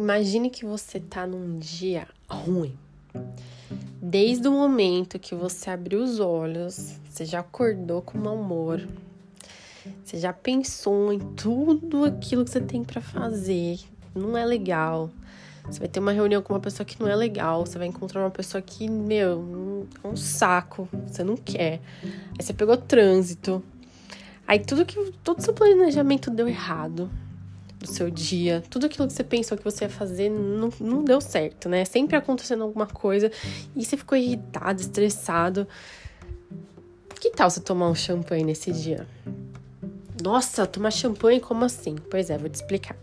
Imagine que você tá num dia ruim. Desde o momento que você abriu os olhos, você já acordou com mau humor. Você já pensou em tudo aquilo que você tem para fazer. Não é legal. Você vai ter uma reunião com uma pessoa que não é legal. Você vai encontrar uma pessoa que, meu, é um saco. Você não quer. Aí você pegou trânsito. Aí tudo que. Todo seu planejamento deu errado do seu dia, tudo aquilo que você pensou que você ia fazer não, não deu certo, né? Sempre acontecendo alguma coisa e você ficou irritado, estressado. Que tal você tomar um champanhe nesse dia? Nossa, tomar champanhe como assim? Pois é, vou te explicar.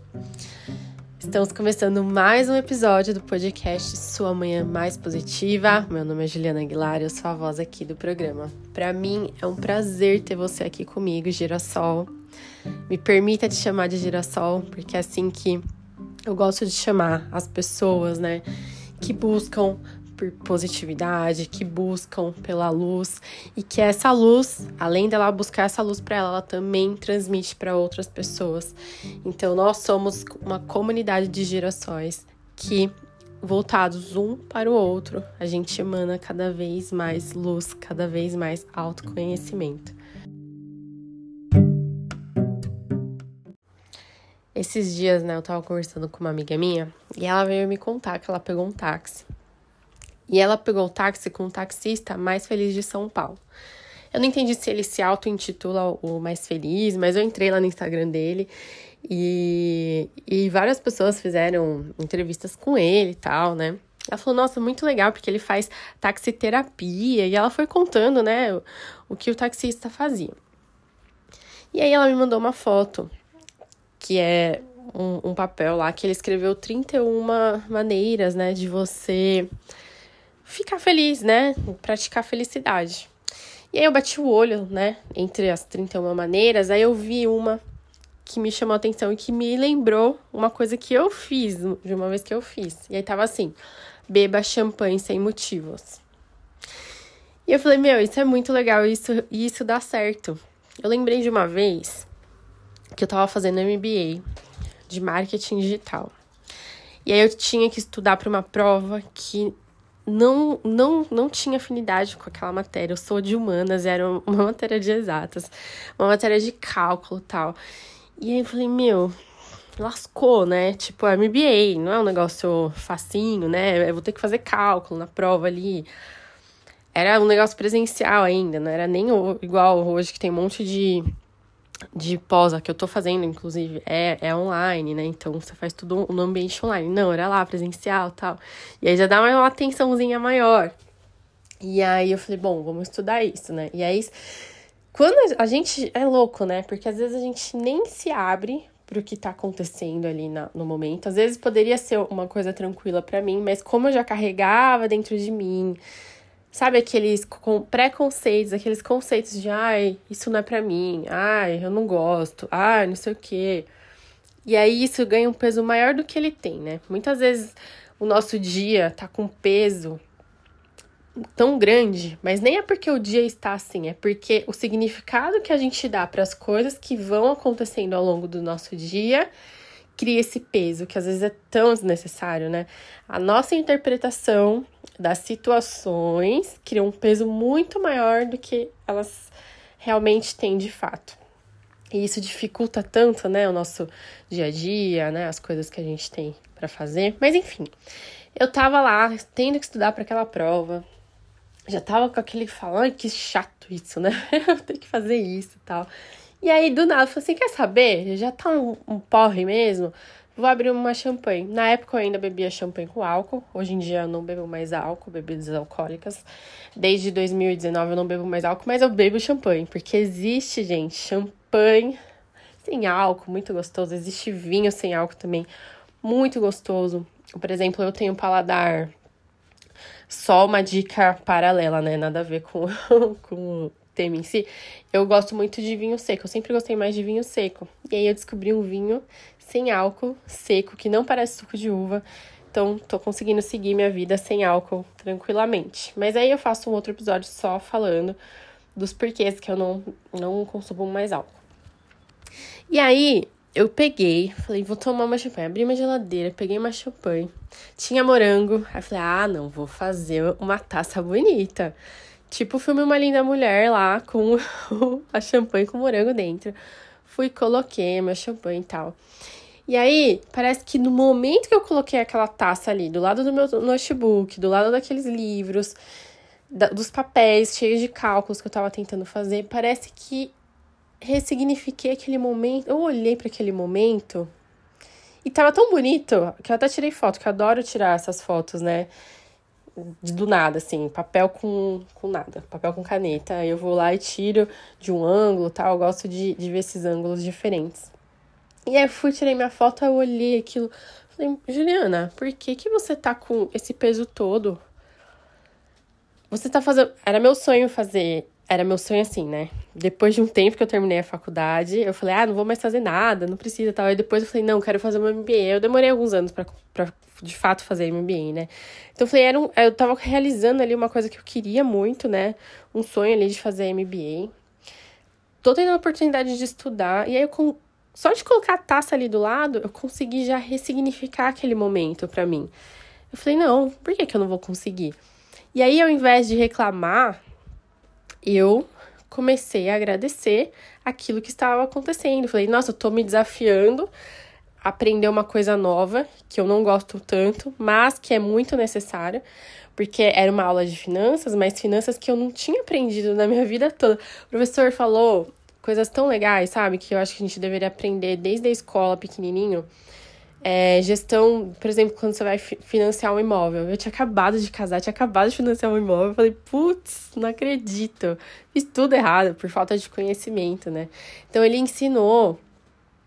Estamos começando mais um episódio do podcast Sua Manhã Mais Positiva. Meu nome é Juliana Aguilar, eu sou a voz aqui do programa. Para mim é um prazer ter você aqui comigo, Girassol. Me permita te chamar de Girassol, porque é assim que eu gosto de chamar as pessoas, né, que buscam por positividade, que buscam pela luz e que essa luz, além dela buscar essa luz para ela, ela também transmite para outras pessoas. Então nós somos uma comunidade de girassóis que voltados um para o outro, a gente emana cada vez mais luz, cada vez mais autoconhecimento. Esses dias, né, eu tava conversando com uma amiga minha e ela veio me contar que ela pegou um táxi e ela pegou o táxi com o taxista mais feliz de São Paulo. Eu não entendi se ele se auto-intitula o mais feliz, mas eu entrei lá no Instagram dele e, e várias pessoas fizeram entrevistas com ele e tal, né? Ela falou, nossa, muito legal, porque ele faz taxiterapia. E ela foi contando, né, o, o que o taxista fazia. E aí ela me mandou uma foto, que é um, um papel lá, que ele escreveu 31 maneiras, né, de você ficar feliz, né? Praticar felicidade. E aí eu bati o olho, né, entre as 31 maneiras, aí eu vi uma que me chamou a atenção e que me lembrou uma coisa que eu fiz, de uma vez que eu fiz. E aí tava assim: beba champanhe sem motivos. E eu falei, meu, isso é muito legal, isso, isso dá certo. Eu lembrei de uma vez que eu tava fazendo MBA de marketing digital. E aí eu tinha que estudar para uma prova que não, não, não tinha afinidade com aquela matéria. Eu sou de humanas, era uma matéria de exatas, uma matéria de cálculo tal. E aí eu falei, meu, lascou, né? Tipo, MBA, não é um negócio facinho, né? Eu vou ter que fazer cálculo na prova ali. Era um negócio presencial ainda, não era nem igual hoje que tem um monte de de pós, que eu tô fazendo, inclusive, é, é online, né? Então você faz tudo no ambiente online. Não, era lá, presencial tal. E aí já dá uma atençãozinha maior. E aí eu falei, bom, vamos estudar isso, né? E aí, quando a gente. É louco, né? Porque às vezes a gente nem se abre pro que tá acontecendo ali na, no momento. Às vezes poderia ser uma coisa tranquila para mim, mas como eu já carregava dentro de mim Sabe aqueles preconceitos, aqueles conceitos de ai, isso não é para mim, ai, eu não gosto, ai, não sei o quê. E aí isso ganha um peso maior do que ele tem, né? Muitas vezes o nosso dia tá com peso tão grande, mas nem é porque o dia está assim, é porque o significado que a gente dá para as coisas que vão acontecendo ao longo do nosso dia cria esse peso que às vezes é tão desnecessário, né? A nossa interpretação das situações cria um peso muito maior do que elas realmente têm de fato. E isso dificulta tanto, né, o nosso dia a dia, né, as coisas que a gente tem para fazer. Mas enfim, eu tava lá tendo que estudar para aquela prova. Já tava com aquele falando, que chato isso, né? eu tenho que fazer isso e tal. E aí, do nada, eu falei assim: quer saber? Já tá um, um porre mesmo? Vou abrir uma champanhe. Na época eu ainda bebia champanhe com álcool. Hoje em dia eu não bebo mais álcool, bebidas alcoólicas. Desde 2019 eu não bebo mais álcool, mas eu bebo champanhe. Porque existe, gente, champanhe sem álcool, muito gostoso. Existe vinho sem álcool também, muito gostoso. Por exemplo, eu tenho paladar. Só uma dica paralela, né? Nada a ver com, com tema em si, eu gosto muito de vinho seco. Eu sempre gostei mais de vinho seco. E aí eu descobri um vinho sem álcool, seco, que não parece suco de uva. Então, tô conseguindo seguir minha vida sem álcool tranquilamente. Mas aí eu faço um outro episódio só falando dos porquês que eu não, não consumo mais álcool. E aí, eu peguei, falei, vou tomar uma champanhe. Abri uma geladeira, peguei uma champanhe. Tinha morango. Aí falei, ah, não, vou fazer uma taça bonita. Tipo o filme Uma Linda Mulher lá, com a champanhe com morango dentro. Fui, coloquei meu champanhe e tal. E aí, parece que no momento que eu coloquei aquela taça ali, do lado do meu notebook, do lado daqueles livros, da, dos papéis cheios de cálculos que eu tava tentando fazer, parece que ressignifiquei aquele momento. Eu olhei para aquele momento e tava tão bonito que eu até tirei foto, que eu adoro tirar essas fotos, né? Do nada, assim, papel com, com nada, papel com caneta. Eu vou lá e tiro de um ângulo tal. Eu gosto de, de ver esses ângulos diferentes. E aí eu fui, tirei minha foto, eu olhei aquilo. Falei, Juliana, por que, que você tá com esse peso todo? Você tá fazendo. Era meu sonho fazer era meu sonho assim, né? Depois de um tempo que eu terminei a faculdade, eu falei, ah, não vou mais fazer nada, não precisa tal. Aí depois eu falei, não, quero fazer uma MBA. Eu demorei alguns anos pra de fato fazer MBA, né? Então eu falei, era um, eu tava realizando ali uma coisa que eu queria muito, né? Um sonho ali de fazer MBA. Tô tendo a oportunidade de estudar, e aí eu, com, só de colocar a taça ali do lado, eu consegui já ressignificar aquele momento para mim. Eu falei, não, por que, que eu não vou conseguir? E aí, ao invés de reclamar, eu comecei a agradecer aquilo que estava acontecendo. Falei, nossa, eu tô me desafiando aprender uma coisa nova que eu não gosto tanto, mas que é muito necessária, porque era uma aula de finanças, mas finanças que eu não tinha aprendido na minha vida toda. O professor falou coisas tão legais, sabe, que eu acho que a gente deveria aprender desde a escola pequenininho. É, gestão, por exemplo, quando você vai financiar um imóvel. Eu tinha acabado de casar, tinha acabado de financiar um imóvel. Eu falei, putz, não acredito. Fiz tudo errado por falta de conhecimento, né? Então ele ensinou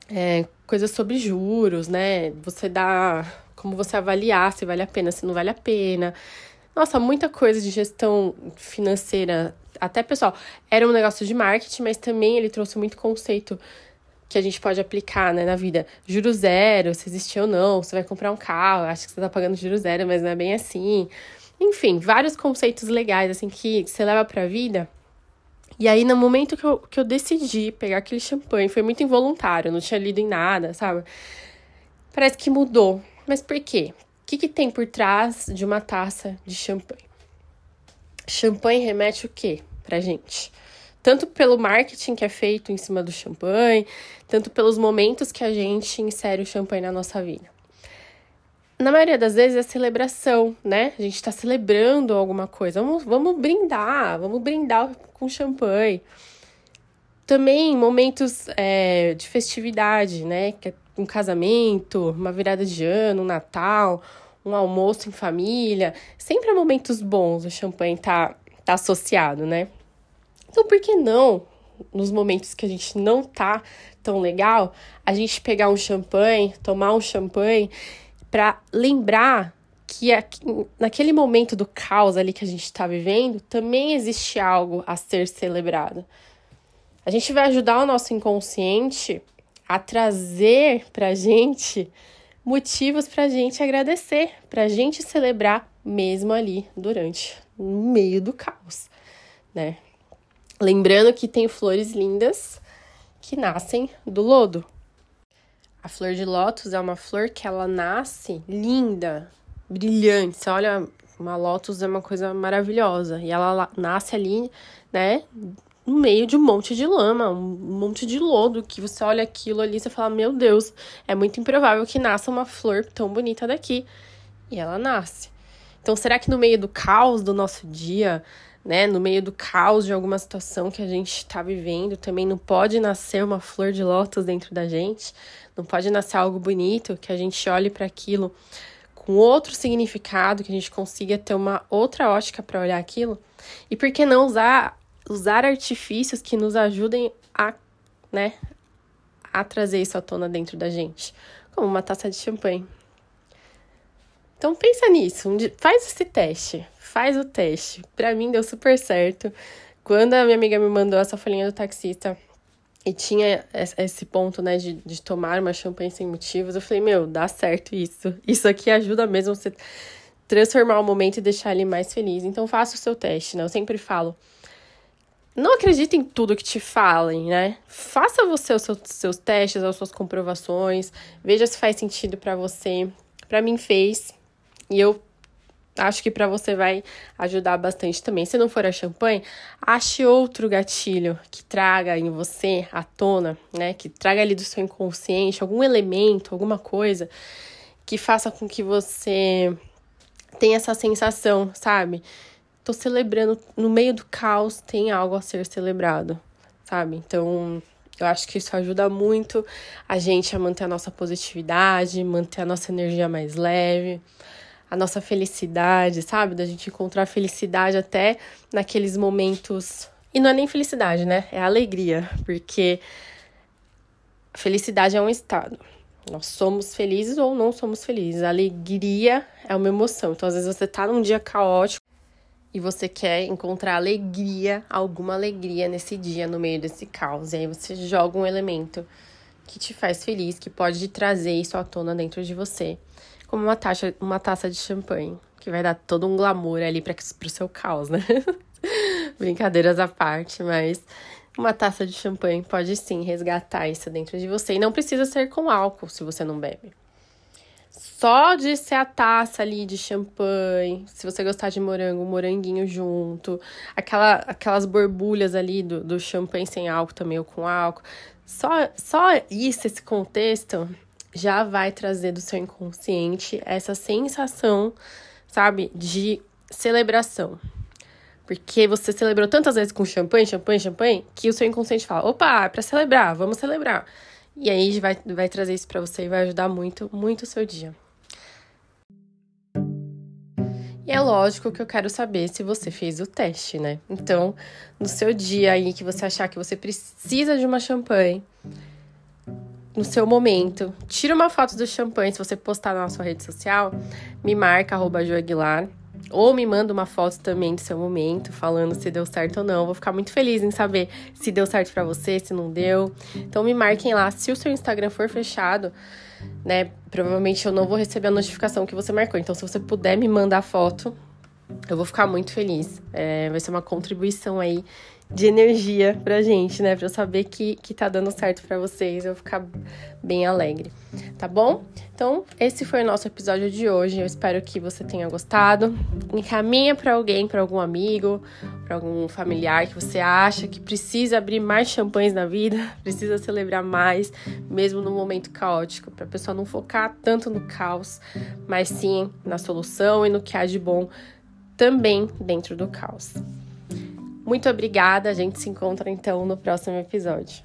é, coisas sobre juros, né? Você dá como você avaliar se vale a pena, se não vale a pena. Nossa, muita coisa de gestão financeira, até pessoal. Era um negócio de marketing, mas também ele trouxe muito conceito que a gente pode aplicar né, na vida. Juro zero, se existe ou não, você vai comprar um carro, acho que você tá pagando juro zero, mas não é bem assim. Enfim, vários conceitos legais, assim, que você leva pra vida. E aí, no momento que eu, que eu decidi pegar aquele champanhe, foi muito involuntário, não tinha lido em nada, sabe? Parece que mudou. Mas por quê? O que, que tem por trás de uma taça de champanhe? Champanhe remete o quê pra gente? tanto pelo marketing que é feito em cima do champanhe, tanto pelos momentos que a gente insere o champanhe na nossa vida. Na maioria das vezes é celebração, né? A gente está celebrando alguma coisa. Vamos, vamos brindar, vamos brindar com champanhe. Também momentos é, de festividade, né? Que é um casamento, uma virada de ano, um Natal, um almoço em família. Sempre há momentos bons o champanhe tá, tá associado, né? Então, por que não, nos momentos que a gente não tá tão legal, a gente pegar um champanhe, tomar um champanhe, para lembrar que naquele momento do caos ali que a gente está vivendo, também existe algo a ser celebrado. A gente vai ajudar o nosso inconsciente a trazer pra gente motivos pra gente agradecer, pra gente celebrar mesmo ali durante, no meio do caos, né? Lembrando que tem flores lindas que nascem do lodo. A flor de lótus é uma flor que ela nasce linda, brilhante. Você olha, uma lótus é uma coisa maravilhosa. E ela nasce ali, né, no meio de um monte de lama, um monte de lodo, que você olha aquilo ali e você fala, meu Deus, é muito improvável que nasça uma flor tão bonita daqui. E ela nasce. Então, será que no meio do caos do nosso dia, né, no meio do caos de alguma situação que a gente está vivendo, também não pode nascer uma flor de lótus dentro da gente, não pode nascer algo bonito que a gente olhe para aquilo com outro significado, que a gente consiga ter uma outra ótica para olhar aquilo. E por que não usar usar artifícios que nos ajudem a, né, a trazer isso à tona dentro da gente, como uma taça de champanhe. Então pensa nisso, faz esse teste, faz o teste. Para mim deu super certo. Quando a minha amiga me mandou essa folhinha do taxista e tinha esse ponto, né, de, de tomar uma champanhe sem motivos, eu falei, meu, dá certo isso. Isso aqui ajuda mesmo você transformar o momento e deixar ele mais feliz. Então faça o seu teste, né? Eu sempre falo, não acredite em tudo que te falem, né? Faça você os seus, seus testes, as suas comprovações, veja se faz sentido para você. Para mim fez. E eu acho que para você vai ajudar bastante também. Se não for a champanhe, ache outro gatilho que traga em você à tona, né? Que traga ali do seu inconsciente algum elemento, alguma coisa que faça com que você tenha essa sensação, sabe? tô celebrando no meio do caos, tem algo a ser celebrado, sabe? Então, eu acho que isso ajuda muito a gente a manter a nossa positividade, manter a nossa energia mais leve, a nossa felicidade, sabe? Da gente encontrar felicidade até naqueles momentos. E não é nem felicidade, né? É alegria, porque felicidade é um estado. Nós somos felizes ou não somos felizes. Alegria é uma emoção. Então, às vezes, você tá num dia caótico e você quer encontrar alegria, alguma alegria nesse dia, no meio desse caos. E aí você joga um elemento que te faz feliz, que pode trazer isso à tona dentro de você, como uma, taxa, uma taça de champanhe, que vai dar todo um glamour ali para o seu caos, né? Brincadeiras à parte, mas uma taça de champanhe pode sim resgatar isso dentro de você. E não precisa ser com álcool se você não bebe. Só de ser a taça ali de champanhe, se você gostar de morango, moranguinho junto, aquela, aquelas borbulhas ali do, do champanhe sem álcool também ou com álcool. Só, só isso, esse contexto, já vai trazer do seu inconsciente essa sensação, sabe, de celebração. Porque você celebrou tantas vezes com champanhe, champanhe, champanhe, que o seu inconsciente fala: opa, é pra celebrar, vamos celebrar. E aí vai, vai trazer isso para você e vai ajudar muito, muito o seu dia. E é lógico que eu quero saber se você fez o teste, né? Então, no seu dia aí que você achar que você precisa de uma champanhe, no seu momento, tira uma foto do champanhe, se você postar na sua rede social, me marca, arroba Aguilar, ou me manda uma foto também do seu momento, falando se deu certo ou não. Vou ficar muito feliz em saber se deu certo para você, se não deu. Então me marquem lá. Se o seu Instagram for fechado, né? Provavelmente eu não vou receber a notificação que você marcou. Então, se você puder me mandar foto, eu vou ficar muito feliz. É, vai ser uma contribuição aí de energia pra gente, né? Pra eu saber que, que tá dando certo para vocês, eu ficar bem alegre, tá bom? Então, esse foi o nosso episódio de hoje. Eu espero que você tenha gostado. Encaminha para alguém, para algum amigo, para algum familiar que você acha que precisa abrir mais champanhes na vida, precisa celebrar mais, mesmo no momento caótico, para a pessoa não focar tanto no caos, mas sim na solução e no que há de bom também dentro do caos. Muito obrigada, a gente se encontra então no próximo episódio.